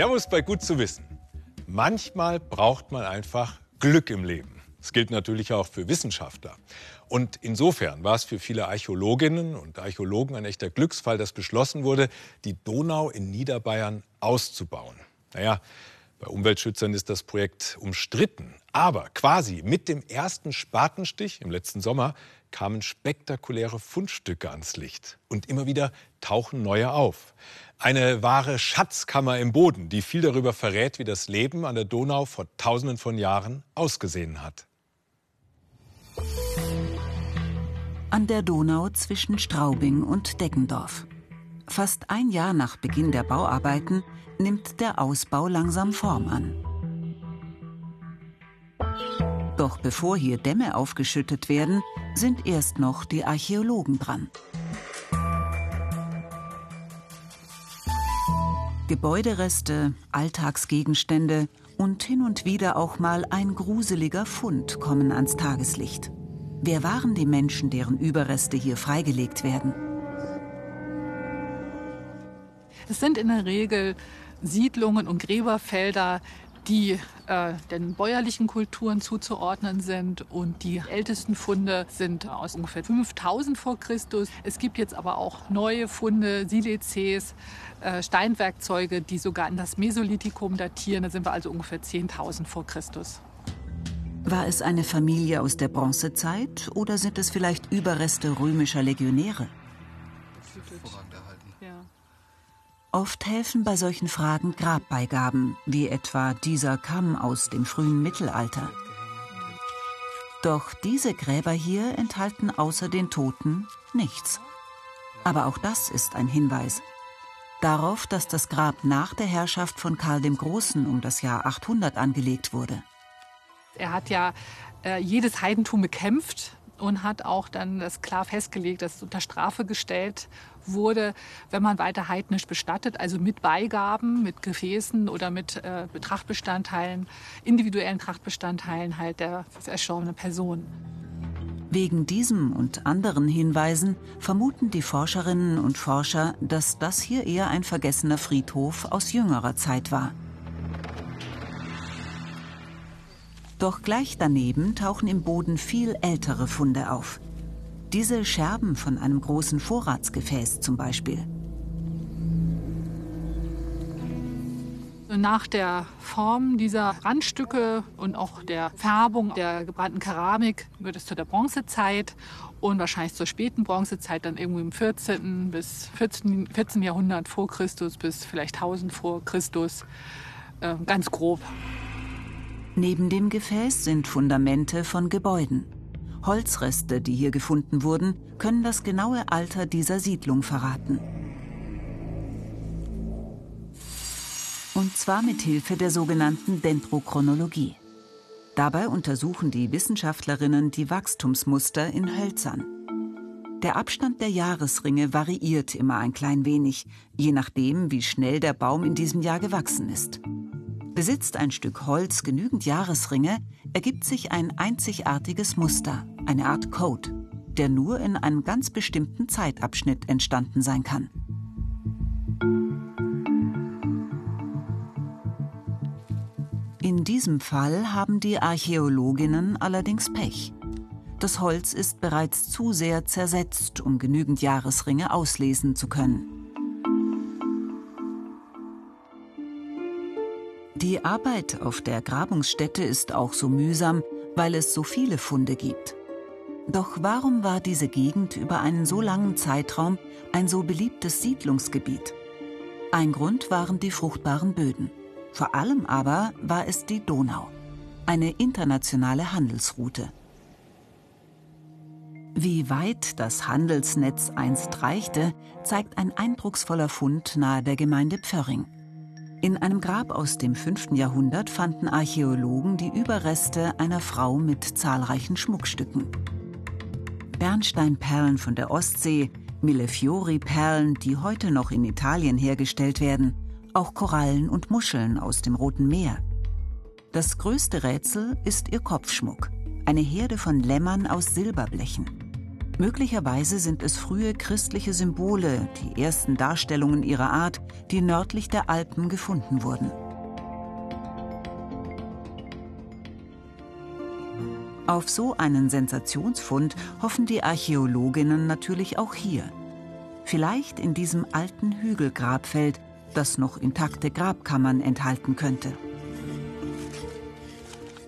Servus bei Gut zu wissen. Manchmal braucht man einfach Glück im Leben. Das gilt natürlich auch für Wissenschaftler. Und insofern war es für viele Archäologinnen und Archäologen ein echter Glücksfall, dass beschlossen wurde, die Donau in Niederbayern auszubauen. Naja, bei Umweltschützern ist das Projekt umstritten. Aber quasi mit dem ersten Spatenstich im letzten Sommer kamen spektakuläre Fundstücke ans Licht. Und immer wieder tauchen neue auf. Eine wahre Schatzkammer im Boden, die viel darüber verrät, wie das Leben an der Donau vor tausenden von Jahren ausgesehen hat. An der Donau zwischen Straubing und Deggendorf. Fast ein Jahr nach Beginn der Bauarbeiten nimmt der Ausbau langsam Form an. Doch bevor hier Dämme aufgeschüttet werden, sind erst noch die Archäologen dran. Gebäudereste, Alltagsgegenstände und hin und wieder auch mal ein gruseliger Fund kommen ans Tageslicht. Wer waren die Menschen, deren Überreste hier freigelegt werden? Es sind in der Regel Siedlungen und Gräberfelder, die äh, den bäuerlichen Kulturen zuzuordnen sind. Und die ältesten Funde sind aus ungefähr 5000 vor Christus. Es gibt jetzt aber auch neue Funde, Silizes, äh, Steinwerkzeuge, die sogar in das Mesolithikum datieren. Da sind wir also ungefähr 10.000 vor Christus. War es eine Familie aus der Bronzezeit oder sind es vielleicht Überreste römischer Legionäre? Oft helfen bei solchen Fragen Grabbeigaben, wie etwa dieser Kamm aus dem frühen Mittelalter. Doch diese Gräber hier enthalten außer den Toten nichts. Aber auch das ist ein Hinweis. Darauf, dass das Grab nach der Herrschaft von Karl dem Großen um das Jahr 800 angelegt wurde. Er hat ja äh, jedes Heidentum bekämpft und hat auch dann das klar festgelegt, dass es unter Strafe gestellt wurde, wenn man weiter heidnisch bestattet, also mit Beigaben, mit Gefäßen oder mit äh, Trachtbestandteilen, individuellen Trachtbestandteilen halt der erstorbenen Person. Wegen diesem und anderen Hinweisen vermuten die Forscherinnen und Forscher, dass das hier eher ein vergessener Friedhof aus jüngerer Zeit war. Doch gleich daneben tauchen im Boden viel ältere Funde auf. Diese Scherben von einem großen Vorratsgefäß zum Beispiel. Nach der Form dieser Randstücke und auch der Färbung der gebrannten Keramik wird es zu der Bronzezeit und wahrscheinlich zur späten Bronzezeit dann irgendwo im 14. bis 14, 14. Jahrhundert vor Christus bis vielleicht 1000 vor Christus, äh, ganz grob. Neben dem Gefäß sind Fundamente von Gebäuden. Holzreste, die hier gefunden wurden, können das genaue Alter dieser Siedlung verraten. Und zwar mit Hilfe der sogenannten Dendrochronologie. Dabei untersuchen die Wissenschaftlerinnen die Wachstumsmuster in Hölzern. Der Abstand der Jahresringe variiert immer ein klein wenig, je nachdem, wie schnell der Baum in diesem Jahr gewachsen ist. Besitzt ein Stück Holz genügend Jahresringe, ergibt sich ein einzigartiges Muster, eine Art Code, der nur in einem ganz bestimmten Zeitabschnitt entstanden sein kann. In diesem Fall haben die Archäologinnen allerdings Pech. Das Holz ist bereits zu sehr zersetzt, um genügend Jahresringe auslesen zu können. Die Arbeit auf der Grabungsstätte ist auch so mühsam, weil es so viele Funde gibt. Doch warum war diese Gegend über einen so langen Zeitraum ein so beliebtes Siedlungsgebiet? Ein Grund waren die fruchtbaren Böden. Vor allem aber war es die Donau, eine internationale Handelsroute. Wie weit das Handelsnetz einst reichte, zeigt ein eindrucksvoller Fund nahe der Gemeinde Pförring. In einem Grab aus dem 5. Jahrhundert fanden Archäologen die Überreste einer Frau mit zahlreichen Schmuckstücken. Bernsteinperlen von der Ostsee, Millefiori-Perlen, die heute noch in Italien hergestellt werden, auch Korallen und Muscheln aus dem Roten Meer. Das größte Rätsel ist ihr Kopfschmuck, eine Herde von Lämmern aus Silberblechen. Möglicherweise sind es frühe christliche Symbole, die ersten Darstellungen ihrer Art, die nördlich der Alpen gefunden wurden. Auf so einen Sensationsfund hoffen die Archäologinnen natürlich auch hier. Vielleicht in diesem alten Hügelgrabfeld, das noch intakte Grabkammern enthalten könnte.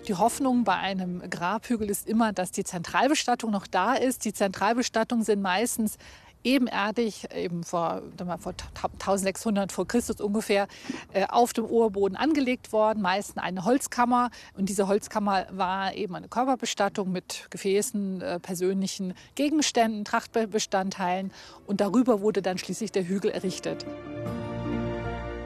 Die Hoffnung bei einem Grabhügel ist immer, dass die Zentralbestattung noch da ist. Die Zentralbestattungen sind meistens ebenerdig, eben vor, vor 1600 vor Christus ungefähr, äh, auf dem Oberboden angelegt worden, meistens eine Holzkammer. Und diese Holzkammer war eben eine Körperbestattung mit Gefäßen, äh, persönlichen Gegenständen, Trachtbestandteilen. Und darüber wurde dann schließlich der Hügel errichtet.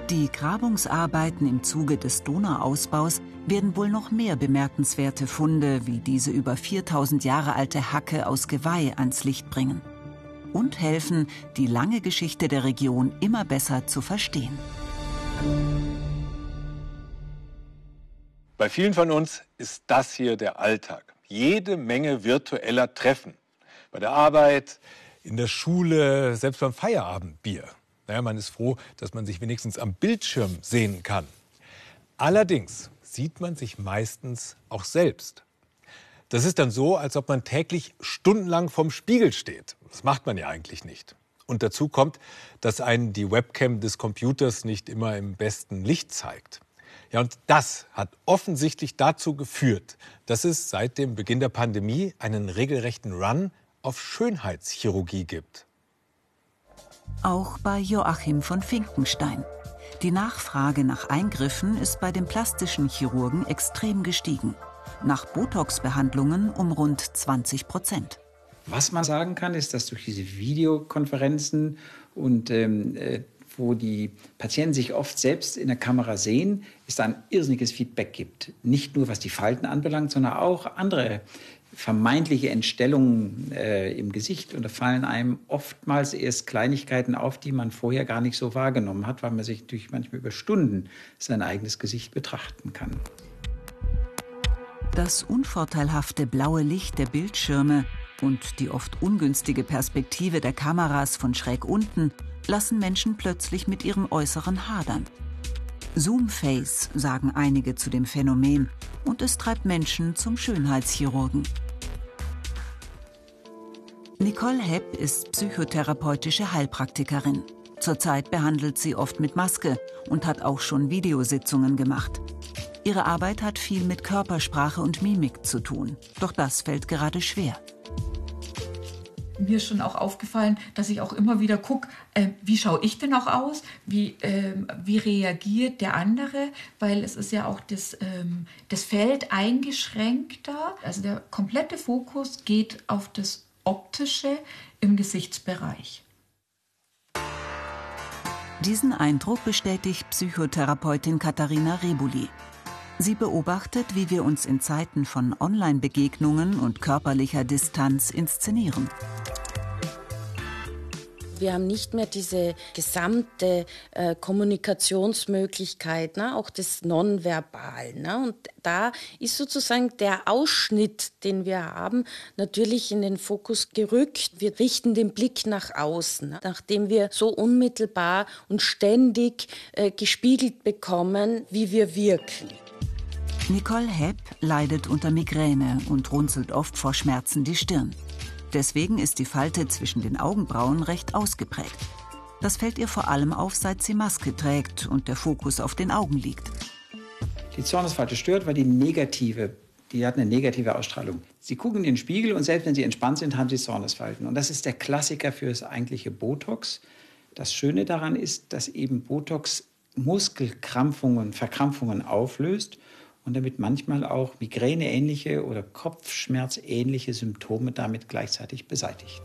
Die Grabungsarbeiten im Zuge des Donauausbaus werden wohl noch mehr bemerkenswerte Funde wie diese über 4000 Jahre alte Hacke aus Geweih ans Licht bringen und helfen, die lange Geschichte der Region immer besser zu verstehen. Bei vielen von uns ist das hier der Alltag. Jede Menge virtueller Treffen. Bei der Arbeit, in der Schule, selbst beim Feierabendbier. Naja, man ist froh, dass man sich wenigstens am Bildschirm sehen kann. Allerdings sieht man sich meistens auch selbst. Das ist dann so, als ob man täglich stundenlang vorm Spiegel steht. Das macht man ja eigentlich nicht. Und dazu kommt, dass einen die Webcam des Computers nicht immer im besten Licht zeigt. Ja, und das hat offensichtlich dazu geführt, dass es seit dem Beginn der Pandemie einen regelrechten Run auf Schönheitschirurgie gibt. Auch bei Joachim von Finkenstein. Die Nachfrage nach Eingriffen ist bei den plastischen Chirurgen extrem gestiegen. Nach Botox-Behandlungen um rund 20 Prozent. Was man sagen kann, ist, dass durch diese Videokonferenzen und ähm, äh, wo die Patienten sich oft selbst in der Kamera sehen, es da ein irrsinniges Feedback gibt. Nicht nur was die Falten anbelangt, sondern auch andere vermeintliche Entstellungen äh, im Gesicht. Und da fallen einem oftmals erst Kleinigkeiten auf, die man vorher gar nicht so wahrgenommen hat, weil man sich natürlich manchmal über Stunden sein eigenes Gesicht betrachten kann. Das unvorteilhafte blaue Licht der Bildschirme und die oft ungünstige Perspektive der Kameras von schräg unten lassen Menschen plötzlich mit ihrem Äußeren hadern. Zoomface sagen einige zu dem Phänomen und es treibt Menschen zum Schönheitschirurgen. Nicole Hepp ist psychotherapeutische Heilpraktikerin. Zurzeit behandelt sie oft mit Maske und hat auch schon Videositzungen gemacht. Ihre Arbeit hat viel mit Körpersprache und Mimik zu tun, doch das fällt gerade schwer mir ist schon auch aufgefallen, dass ich auch immer wieder gucke, äh, wie schaue ich denn auch aus, wie, äh, wie reagiert der andere, weil es ist ja auch das, ähm, das Feld eingeschränkter. Also der komplette Fokus geht auf das Optische im Gesichtsbereich. Diesen Eindruck bestätigt Psychotherapeutin Katharina Rebuli. Sie beobachtet, wie wir uns in Zeiten von Online-Begegnungen und körperlicher Distanz inszenieren. Wir haben nicht mehr diese gesamte äh, Kommunikationsmöglichkeit, ne? auch das Nonverbal. Ne? Und da ist sozusagen der Ausschnitt, den wir haben, natürlich in den Fokus gerückt. Wir richten den Blick nach außen, ne? nachdem wir so unmittelbar und ständig äh, gespiegelt bekommen, wie wir wirken. Nicole Hepp leidet unter Migräne und runzelt oft vor Schmerzen die Stirn. Deswegen ist die Falte zwischen den Augenbrauen recht ausgeprägt. Das fällt ihr vor allem auf, seit sie Maske trägt und der Fokus auf den Augen liegt. Die Zornesfalte stört, weil die negative, die hat eine negative Ausstrahlung. Sie gucken in den Spiegel und selbst wenn sie entspannt sind, haben sie Zornesfalten. Und das ist der Klassiker für das eigentliche Botox. Das Schöne daran ist, dass eben Botox Muskelkrampfungen, Verkrampfungen auflöst und damit manchmal auch migräneähnliche oder Kopfschmerzähnliche Symptome damit gleichzeitig beseitigt.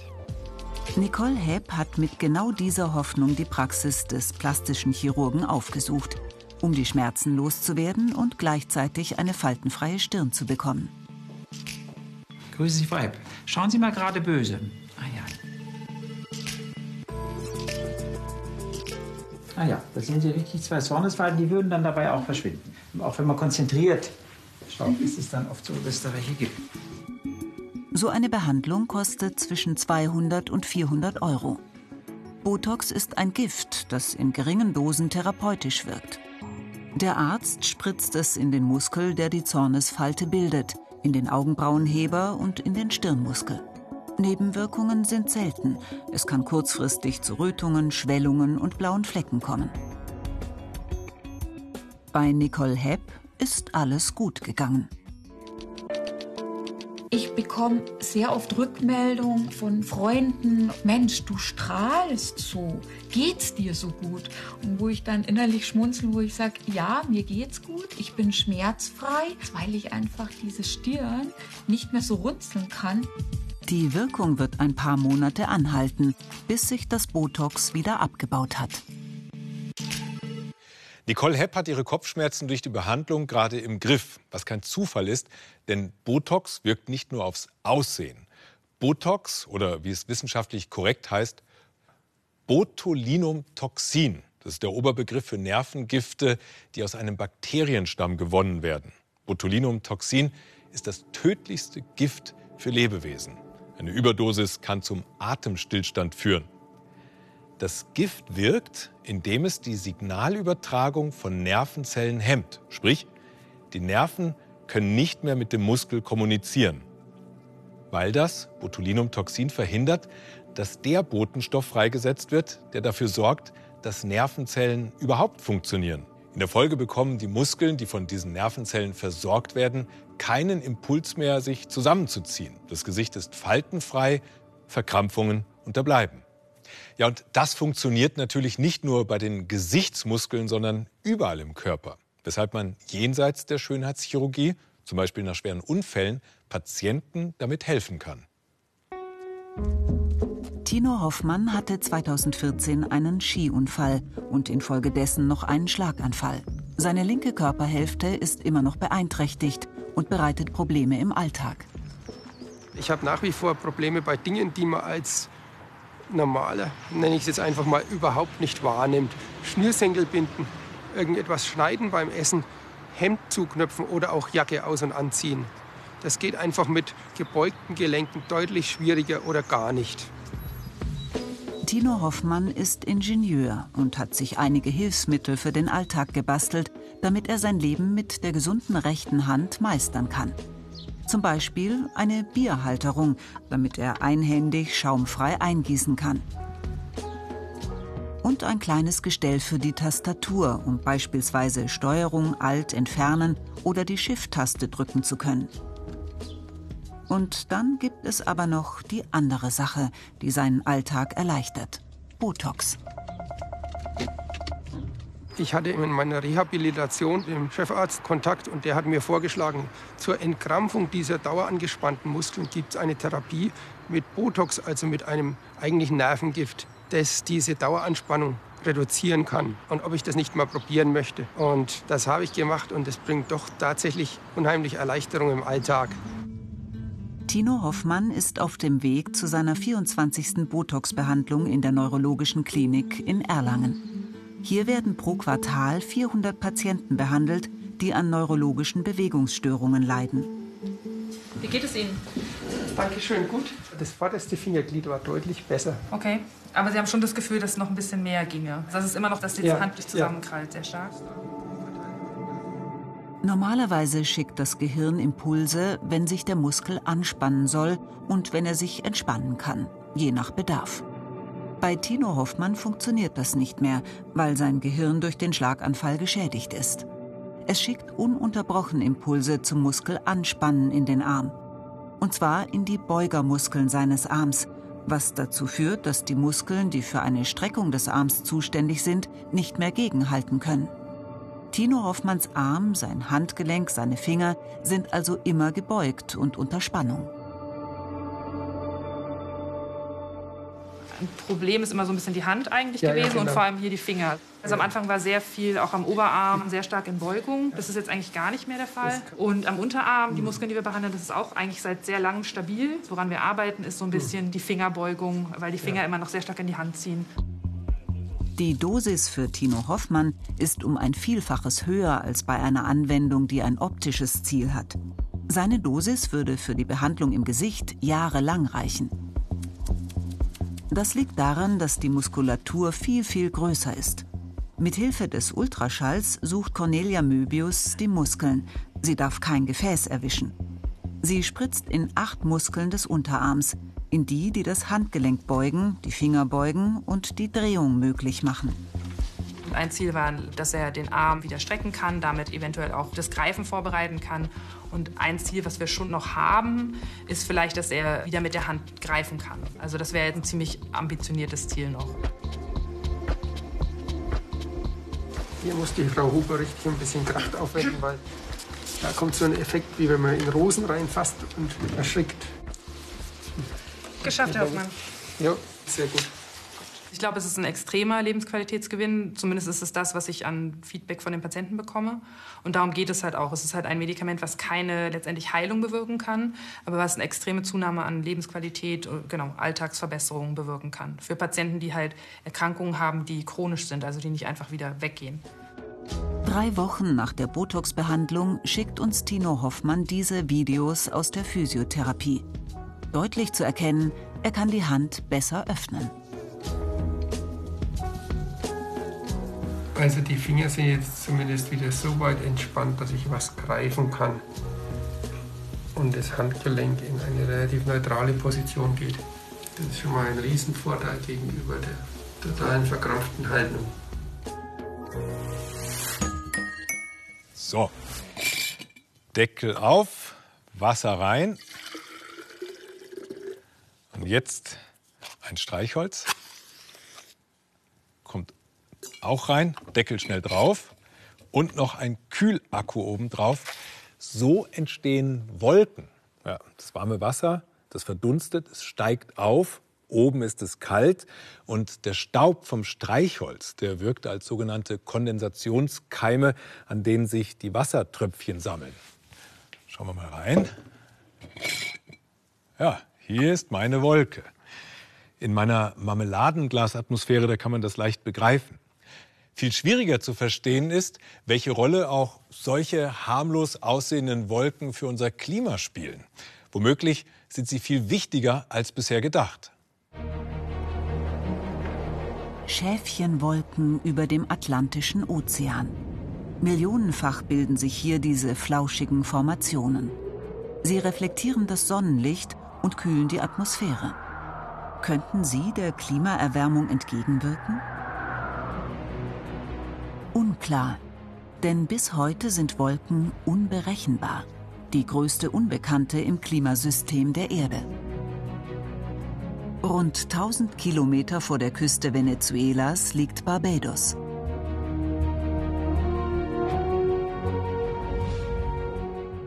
Nicole Hepp hat mit genau dieser Hoffnung die Praxis des plastischen Chirurgen aufgesucht, um die Schmerzen loszuwerden und gleichzeitig eine faltenfreie Stirn zu bekommen. Grüße Sie, Frau Hepp. Schauen Sie mal gerade böse. Ah ja. Ah ja, da sehen Sie richtig zwei Zornesfalten, die würden dann dabei auch verschwinden auch wenn man konzentriert schaut, ist es dann oft so, dass es da welche gibt. So eine Behandlung kostet zwischen 200 und 400 Euro. Botox ist ein Gift, das in geringen Dosen therapeutisch wirkt. Der Arzt spritzt es in den Muskel, der die Zornesfalte bildet, in den Augenbrauenheber und in den Stirnmuskel. Nebenwirkungen sind selten. Es kann kurzfristig zu Rötungen, Schwellungen und blauen Flecken kommen. Bei Nicole Hepp ist alles gut gegangen. Ich bekomme sehr oft Rückmeldungen von Freunden, Mensch, du strahlst so, geht's dir so gut? Und wo ich dann innerlich schmunzel, wo ich sage, ja, mir geht's gut, ich bin schmerzfrei, weil ich einfach diese Stirn nicht mehr so runzeln kann. Die Wirkung wird ein paar Monate anhalten, bis sich das Botox wieder abgebaut hat. Nicole Hepp hat ihre Kopfschmerzen durch die Behandlung gerade im Griff, was kein Zufall ist, denn Botox wirkt nicht nur aufs Aussehen. Botox oder wie es wissenschaftlich korrekt heißt, Botulinumtoxin, das ist der Oberbegriff für Nervengifte, die aus einem Bakterienstamm gewonnen werden. Botulinumtoxin ist das tödlichste Gift für Lebewesen. Eine Überdosis kann zum Atemstillstand führen. Das Gift wirkt, indem es die Signalübertragung von Nervenzellen hemmt. Sprich, die Nerven können nicht mehr mit dem Muskel kommunizieren. Weil das Botulinumtoxin verhindert, dass der Botenstoff freigesetzt wird, der dafür sorgt, dass Nervenzellen überhaupt funktionieren. In der Folge bekommen die Muskeln, die von diesen Nervenzellen versorgt werden, keinen Impuls mehr, sich zusammenzuziehen. Das Gesicht ist faltenfrei, Verkrampfungen unterbleiben. Ja, und das funktioniert natürlich nicht nur bei den Gesichtsmuskeln, sondern überall im Körper. Weshalb man jenseits der Schönheitschirurgie, zum Beispiel nach schweren Unfällen, Patienten damit helfen kann. Tino Hoffmann hatte 2014 einen Skiunfall und infolgedessen noch einen Schlaganfall. Seine linke Körperhälfte ist immer noch beeinträchtigt und bereitet Probleme im Alltag. Ich habe nach wie vor Probleme bei Dingen, die man als normaler, nenne ich es jetzt einfach mal, überhaupt nicht wahrnimmt. Schnürsenkel binden, irgendetwas schneiden beim Essen, Hemd zuknöpfen oder auch Jacke aus- und anziehen. Das geht einfach mit gebeugten Gelenken deutlich schwieriger oder gar nicht. Tino Hoffmann ist Ingenieur und hat sich einige Hilfsmittel für den Alltag gebastelt, damit er sein Leben mit der gesunden rechten Hand meistern kann. Zum Beispiel eine Bierhalterung, damit er einhändig schaumfrei eingießen kann. Und ein kleines Gestell für die Tastatur, um beispielsweise Steuerung Alt entfernen oder die Shift-Taste drücken zu können. Und dann gibt es aber noch die andere Sache, die seinen Alltag erleichtert. Botox. Ich hatte in meiner Rehabilitation mit dem Chefarzt Kontakt und der hat mir vorgeschlagen, zur Entkrampfung dieser dauerangespannten Muskeln gibt es eine Therapie mit Botox, also mit einem eigentlichen Nervengift, das diese Daueranspannung reduzieren kann und ob ich das nicht mal probieren möchte. Und das habe ich gemacht und es bringt doch tatsächlich unheimlich Erleichterung im Alltag. Tino Hoffmann ist auf dem Weg zu seiner 24. Botox-Behandlung in der Neurologischen Klinik in Erlangen. Hier werden pro Quartal 400 Patienten behandelt, die an neurologischen Bewegungsstörungen leiden. Wie geht es Ihnen? Dankeschön, gut. Das vorderste Fingerglied war deutlich besser. Okay, aber Sie haben schon das Gefühl, dass noch ein bisschen mehr ginge. Das ist immer noch, dass die Ja, Hand nicht zusammenkrallt, sehr stark. Normalerweise schickt das Gehirn Impulse, wenn sich der Muskel anspannen soll und wenn er sich entspannen kann, je nach Bedarf. Bei Tino Hoffmann funktioniert das nicht mehr, weil sein Gehirn durch den Schlaganfall geschädigt ist. Es schickt ununterbrochen Impulse zum Muskelanspannen in den Arm. Und zwar in die Beugermuskeln seines Arms, was dazu führt, dass die Muskeln, die für eine Streckung des Arms zuständig sind, nicht mehr gegenhalten können. Tino Hoffmanns Arm, sein Handgelenk, seine Finger sind also immer gebeugt und unter Spannung. Ein Problem ist immer so ein bisschen die Hand eigentlich Ja, ja, gewesen und genau. vor allem hier die Finger. Also am Anfang war sehr viel auch am Oberarm, sehr stark in Beugung. Das ist jetzt eigentlich gar nicht mehr der Fall. Und am Unterarm, die Muskeln, die wir behandeln, das ist auch eigentlich seit sehr langem stabil. Woran wir arbeiten, ist so ein bisschen die Fingerbeugung, weil die Finger immer noch sehr stark in die Hand ziehen. Die Dosis für Tino Hoffmann ist um ein Vielfaches höher als bei einer Anwendung, die ein optisches Ziel hat. Seine Dosis würde für die Behandlung im Gesicht jahrelang reichen. Das liegt daran, dass die Muskulatur viel, viel größer ist. Mithilfe des Ultraschalls sucht Cornelia Möbius die Muskeln. Sie darf kein Gefäß erwischen. Sie spritzt in acht Muskeln des Unterarms, in die, die das Handgelenk beugen, die Finger beugen und die Drehung möglich machen. Ein Ziel war, dass er den Arm wieder strecken kann, damit eventuell auch das Greifen vorbereiten kann. Und ein Ziel, was wir schon noch haben, ist vielleicht, dass er wieder mit der Hand greifen kann. Also das wäre ein ziemlich ambitioniertes Ziel noch. Hier muss die Frau Huber richtig ein bisschen Kraft aufwenden, weil da kommt so ein Effekt, wie wenn man in Rosen reinfasst und erschrickt. Geschafft, Herr Hoffmann. Ja, sehr gut. Ich glaube, es ist ein extremer Lebensqualitätsgewinn. Zumindest ist es das, was ich an Feedback von den Patienten bekomme. Und darum geht es halt auch. Es ist halt ein Medikament, was keine letztendlich Heilung bewirken kann, aber was eine extreme Zunahme an Lebensqualität, genau, Alltagsverbesserungen bewirken kann. Für Patienten, die halt Erkrankungen haben, die chronisch sind, also die nicht einfach wieder weggehen. Drei Wochen nach der Botox-Behandlung schickt uns Tino Hoffmann diese Videos aus der Physiotherapie. Deutlich zu erkennen, er kann die Hand besser öffnen. Also die Finger sind jetzt zumindest wieder so weit entspannt, dass ich was greifen kann und das Handgelenk in eine relativ neutrale Position geht. Das ist schon mal ein Riesenvorteil gegenüber der totalen verkrampften Haltung. So, Deckel auf, Wasser rein. Und jetzt ein Streichholz. Kommt auch rein, Deckel schnell drauf und noch ein Kühlakku oben drauf. So entstehen Wolken. Ja, das warme Wasser, das verdunstet, es steigt auf, oben ist es kalt und der Staub vom Streichholz, der wirkt als sogenannte Kondensationskeime, an denen sich die Wassertröpfchen sammeln. Schauen wir mal rein. Ja, hier ist meine Wolke. In meiner Marmeladenglasatmosphäre, da kann man das leicht begreifen. Viel schwieriger zu verstehen ist, welche Rolle auch solche harmlos aussehenden Wolken für unser Klima spielen. Womöglich sind sie viel wichtiger als bisher gedacht. Schäfchenwolken über dem Atlantischen Ozean. Millionenfach bilden sich hier diese flauschigen Formationen. Sie reflektieren das Sonnenlicht und kühlen die Atmosphäre. Könnten sie der Klimaerwärmung entgegenwirken? Unklar, denn bis heute sind Wolken unberechenbar, die größte Unbekannte im Klimasystem der Erde. Rund 1000 Kilometer vor der Küste Venezuelas liegt Barbados.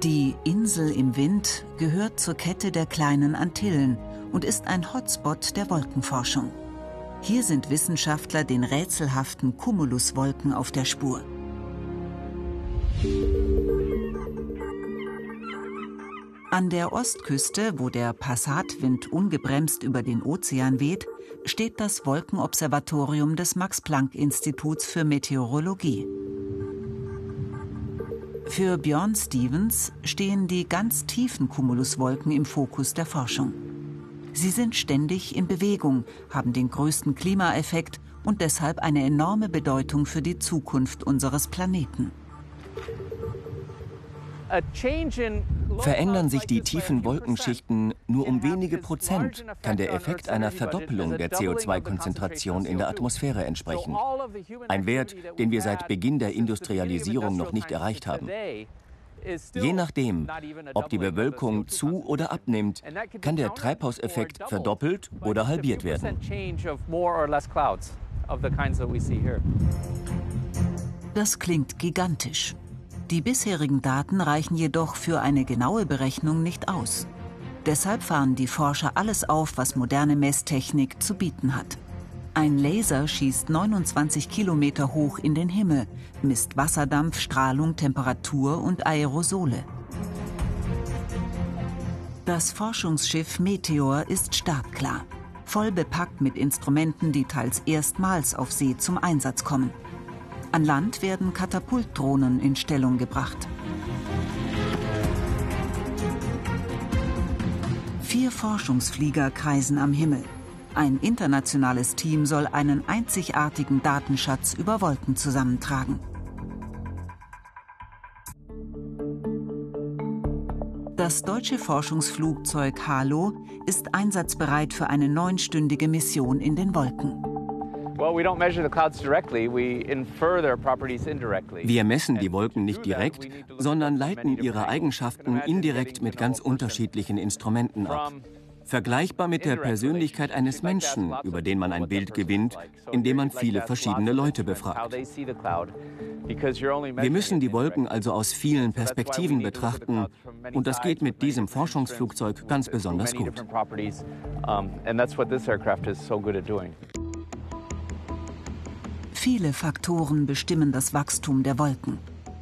Die Insel im Wind gehört zur Kette der kleinen Antillen und ist ein Hotspot der Wolkenforschung. Hier sind Wissenschaftler den rätselhaften Cumuluswolken auf der Spur. An der Ostküste, wo der Passatwind ungebremst über den Ozean weht, steht das Wolkenobservatorium des Max-Planck-Instituts für Meteorologie. Für Björn Stevens stehen die ganz tiefen Cumuluswolken im Fokus der Forschung. Sie sind ständig in Bewegung, haben den größten Klimaeffekt und deshalb eine enorme Bedeutung für die Zukunft unseres Planeten. Verändern sich die tiefen Wolkenschichten nur um wenige Prozent, kann der Effekt einer Verdoppelung der CO2-Konzentration in der Atmosphäre entsprechen. Ein Wert, den wir seit Beginn der Industrialisierung noch nicht erreicht haben. Je nachdem, ob die Bewölkung zu oder abnimmt, kann der Treibhauseffekt verdoppelt oder halbiert werden. Das klingt gigantisch. Die bisherigen Daten reichen jedoch für eine genaue Berechnung nicht aus. Deshalb fahren die Forscher alles auf, was moderne Messtechnik zu bieten hat. Ein Laser schießt 29 Kilometer hoch in den Himmel, misst Wasserdampf, Strahlung, Temperatur und Aerosole. Das Forschungsschiff Meteor ist startklar, voll bepackt mit Instrumenten, die teils erstmals auf See zum Einsatz kommen. An Land werden Katapultdrohnen in Stellung gebracht. Vier Forschungsflieger kreisen am Himmel. Ein internationales Team soll einen einzigartigen Datenschatz über Wolken zusammentragen. Das deutsche Forschungsflugzeug Halo ist einsatzbereit für eine neunstündige Mission in den Wolken. Wir messen die Wolken nicht direkt, sondern leiten ihre Eigenschaften indirekt mit ganz unterschiedlichen Instrumenten ab. Vergleichbar mit der Persönlichkeit eines Menschen, über den man ein Bild gewinnt, indem man viele verschiedene Leute befragt. Wir müssen die Wolken also aus vielen Perspektiven betrachten. und das geht mit diesem Forschungsflugzeug ganz besonders gut. Viele Faktoren bestimmen das Wachstum der Wolken.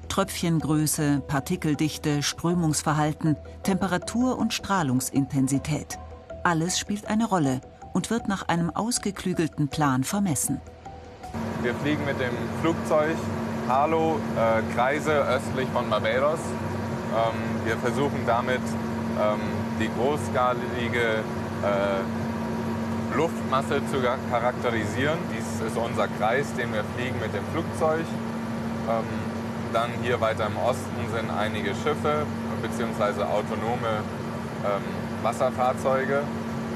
Tröpfchengröße, Partikeldichte, Strömungsverhalten, Temperatur und Strahlungsintensität. Alles spielt eine Rolle und wird nach einem ausgeklügelten Plan vermessen. Wir fliegen mit dem Flugzeug Halo äh, Kreise östlich von Barbados. Ähm, wir versuchen damit ähm, die großskalige äh, Luftmasse zu charakterisieren. Dies ist unser Kreis, den wir fliegen mit dem Flugzeug. Ähm, dann hier weiter im Osten sind einige Schiffe bzw. autonome ähm, Wasserfahrzeuge.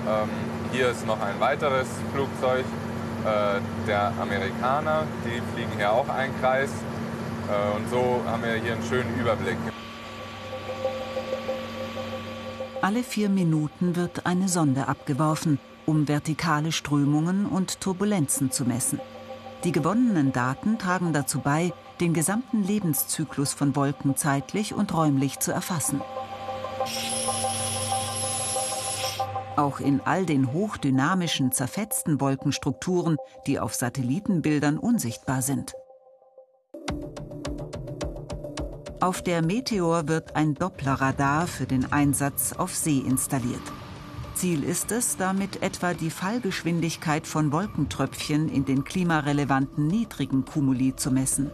Ähm, hier ist noch ein weiteres Flugzeug äh, der Amerikaner. Die fliegen hier auch einen Kreis. Äh, und so haben wir hier einen schönen Überblick. Alle vier Minuten wird eine Sonde abgeworfen, um vertikale Strömungen und Turbulenzen zu messen. Die gewonnenen Daten tragen dazu bei, den gesamten Lebenszyklus von Wolken zeitlich und räumlich zu erfassen. Auch in all den hochdynamischen, zerfetzten Wolkenstrukturen, die auf Satellitenbildern unsichtbar sind. Auf der Meteor wird ein Dopplerradar für den Einsatz auf See installiert. Ziel ist es, damit etwa die Fallgeschwindigkeit von Wolkentröpfchen in den klimarelevanten niedrigen Kumuli zu messen.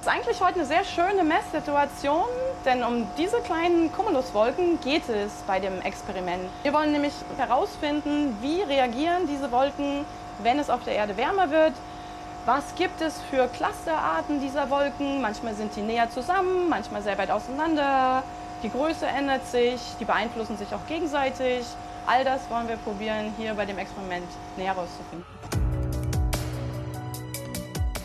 Es ist eigentlich heute eine sehr schöne Messsituation, denn um diese kleinen Cumuluswolken geht es bei dem Experiment. Wir wollen nämlich herausfinden, wie reagieren diese Wolken, wenn es auf der Erde wärmer wird. Was gibt es für Clusterarten dieser Wolken? Manchmal sind die näher zusammen, manchmal sehr weit auseinander. Die Größe ändert sich, die beeinflussen sich auch gegenseitig. All das wollen wir probieren, hier bei dem Experiment näher herauszufinden.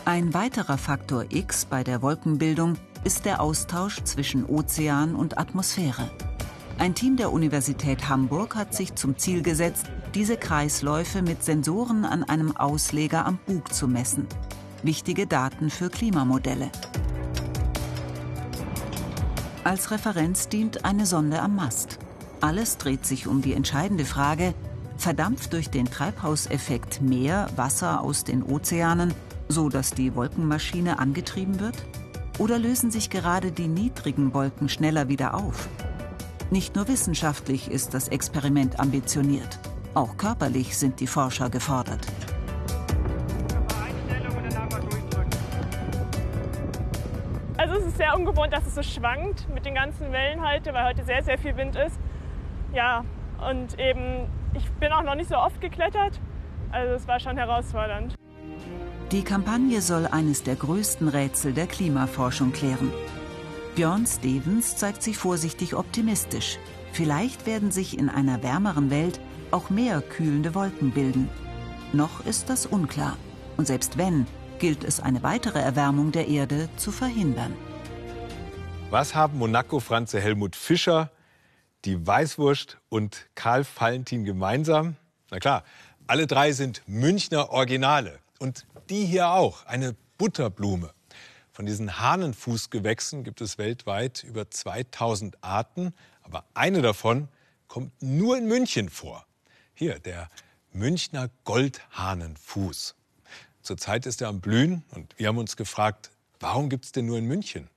Ein weiterer Faktor X bei der Wolkenbildung ist der Austausch zwischen Ozean und Atmosphäre. Ein Team der Universität Hamburg hat sich zum Ziel gesetzt, diese Kreisläufe mit Sensoren an einem Ausleger am Bug zu messen. Wichtige Daten für Klimamodelle. Als Referenz dient eine Sonde am Mast. Alles dreht sich um die entscheidende Frage, verdampft durch den Treibhauseffekt mehr Wasser aus den Ozeanen so dass die Wolkenmaschine angetrieben wird? Oder lösen sich gerade die niedrigen Wolken schneller wieder auf? Nicht nur wissenschaftlich ist das Experiment ambitioniert, auch körperlich sind die Forscher gefordert. Ungewohnt, dass es so schwankt mit den ganzen Wellen heute, weil heute sehr, sehr viel Wind ist. Ja, und eben, ich bin auch noch nicht so oft geklettert, also es war schon herausfordernd. Die Kampagne soll eines der größten Rätsel der Klimaforschung klären. Björn Stevens zeigt sich vorsichtig optimistisch. Vielleicht werden sich in einer wärmeren Welt auch mehr kühlende Wolken bilden. Noch ist das unklar. Und selbst wenn, gilt es, eine weitere Erwärmung der Erde zu verhindern. Was haben Monaco-Franze Helmut Fischer, die Weißwurst und Karl Valentin gemeinsam? Na klar, alle drei sind Münchner Originale. Und die hier auch, eine Butterblume. Von diesen Hahnenfußgewächsen gibt es weltweit über 2000 Arten, aber eine davon kommt nur in München vor. Hier der Münchner Goldhahnenfuß. Zurzeit ist er am Blühen und wir haben uns gefragt, warum gibt es den nur in München?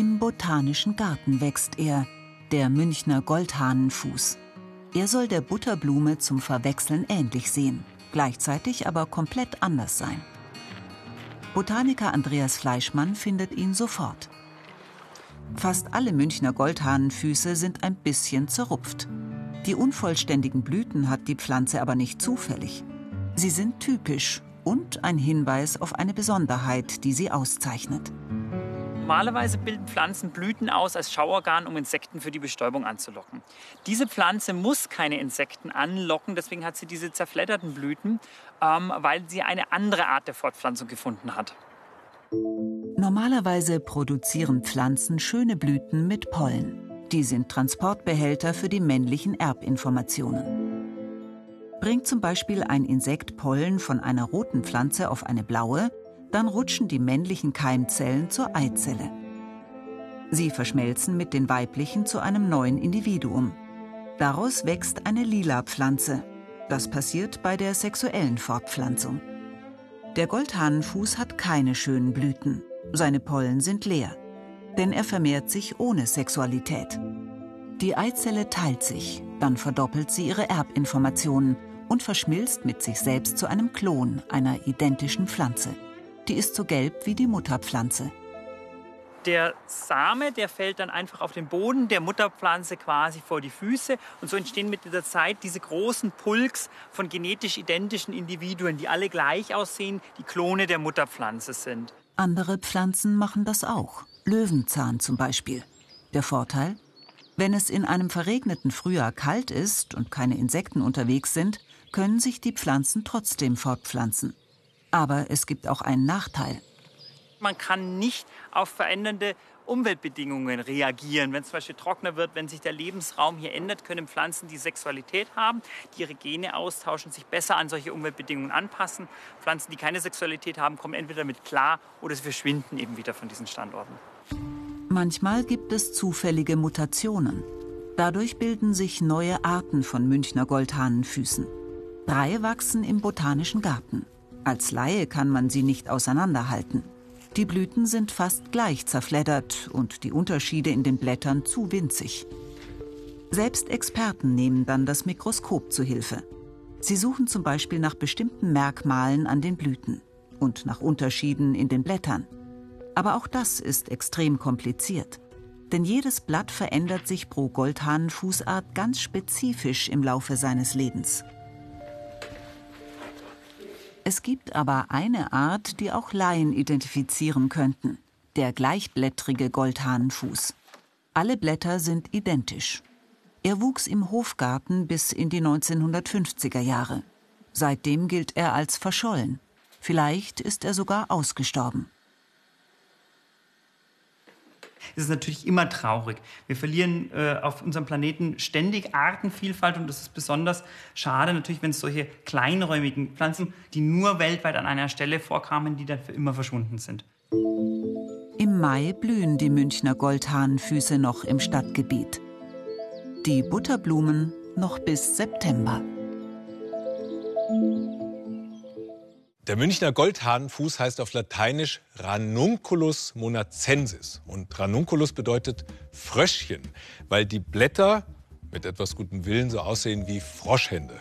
Im Botanischen Garten wächst er, der Münchner Goldhahnenfuß. Er soll der Butterblume zum Verwechseln ähnlich sehen, gleichzeitig aber komplett anders sein. Botaniker Andreas Fleischmann findet ihn sofort. Fast alle Münchner Goldhahnenfüße sind ein bisschen zerrupft. Die unvollständigen Blüten hat die Pflanze aber nicht zufällig. Sie sind typisch und ein Hinweis auf eine Besonderheit, die sie auszeichnet. Normalerweise bilden Pflanzen Blüten aus als Schauorgan, um Insekten für die Bestäubung anzulocken. Diese Pflanze muss keine Insekten anlocken, deswegen hat sie diese zerfledderten Blüten, ähm, weil sie eine andere Art der Fortpflanzung gefunden hat. Normalerweise produzieren Pflanzen schöne Blüten mit Pollen. Die sind Transportbehälter für die männlichen Erbinformationen. Bringt zum Beispiel ein Insekt Pollen von einer roten Pflanze auf eine blaue, dann rutschen die männlichen Keimzellen zur Eizelle. Sie verschmelzen mit den weiblichen zu einem neuen Individuum. Daraus wächst eine lila Pflanze. Das passiert bei der sexuellen Fortpflanzung. Der Goldhahnenfuß hat keine schönen Blüten. Seine Pollen sind leer. Denn er vermehrt sich ohne Sexualität. Die Eizelle teilt sich, dann verdoppelt sie ihre Erbinformationen und verschmilzt mit sich selbst zu einem Klon einer identischen Pflanze. Die ist so gelb wie die Mutterpflanze. Der Same, der fällt dann einfach auf den Boden der Mutterpflanze quasi vor die Füße. Und so entstehen mit der Zeit diese großen Pulks von genetisch identischen Individuen, die alle gleich aussehen, die Klone der Mutterpflanze sind. Andere Pflanzen machen das auch. Löwenzahn zum Beispiel. Der Vorteil? Wenn es in einem verregneten Frühjahr kalt ist und keine Insekten unterwegs sind, können sich die Pflanzen trotzdem fortpflanzen. Aber es gibt auch einen Nachteil. Man kann nicht auf verändernde Umweltbedingungen reagieren. Wenn es zum Beispiel trockener wird, wenn sich der Lebensraum hier ändert, können Pflanzen die Sexualität haben, die ihre Gene austauschen, sich besser an solche Umweltbedingungen anpassen. Pflanzen, die keine Sexualität haben, kommen entweder damit klar oder sie verschwinden eben wieder von diesen Standorten. Manchmal gibt es zufällige Mutationen. Dadurch bilden sich neue Arten von Münchner Goldhahnenfüßen. Drei wachsen im Botanischen Garten. Als Laie kann man sie nicht auseinanderhalten. Die Blüten sind fast gleich zerfleddert und die Unterschiede in den Blättern zu winzig. Selbst Experten nehmen dann das Mikroskop zu Hilfe. Sie suchen zum Beispiel nach bestimmten Merkmalen an den Blüten und nach Unterschieden in den Blättern. Aber auch das ist extrem kompliziert. Denn jedes Blatt verändert sich pro Goldhahnenfußart ganz spezifisch im Laufe seines Lebens. Es gibt aber eine Art, die auch Laien identifizieren könnten. Der gleichblättrige Goldhahnenfuß. Alle Blätter sind identisch. Er wuchs im Hofgarten bis in die 1950er Jahre. Seitdem gilt er als verschollen. Vielleicht ist er sogar ausgestorben. Es ist natürlich immer traurig. Wir verlieren äh, auf unserem Planeten ständig Artenvielfalt und das ist besonders schade natürlich, wenn es solche kleinräumigen Pflanzen, die nur weltweit an einer Stelle vorkamen, die dann für immer verschwunden sind. Im Mai blühen die Münchner Goldhahnenfüße noch im Stadtgebiet. Die Butterblumen noch bis September. Der Münchner Goldhahnenfuß heißt auf Lateinisch Ranunculus monacensis. Und Ranunculus bedeutet Fröschchen, weil die Blätter mit etwas gutem Willen so aussehen wie Froschhände.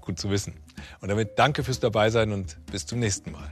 Gut zu wissen. Und damit danke fürs Dabeisein und bis zum nächsten Mal.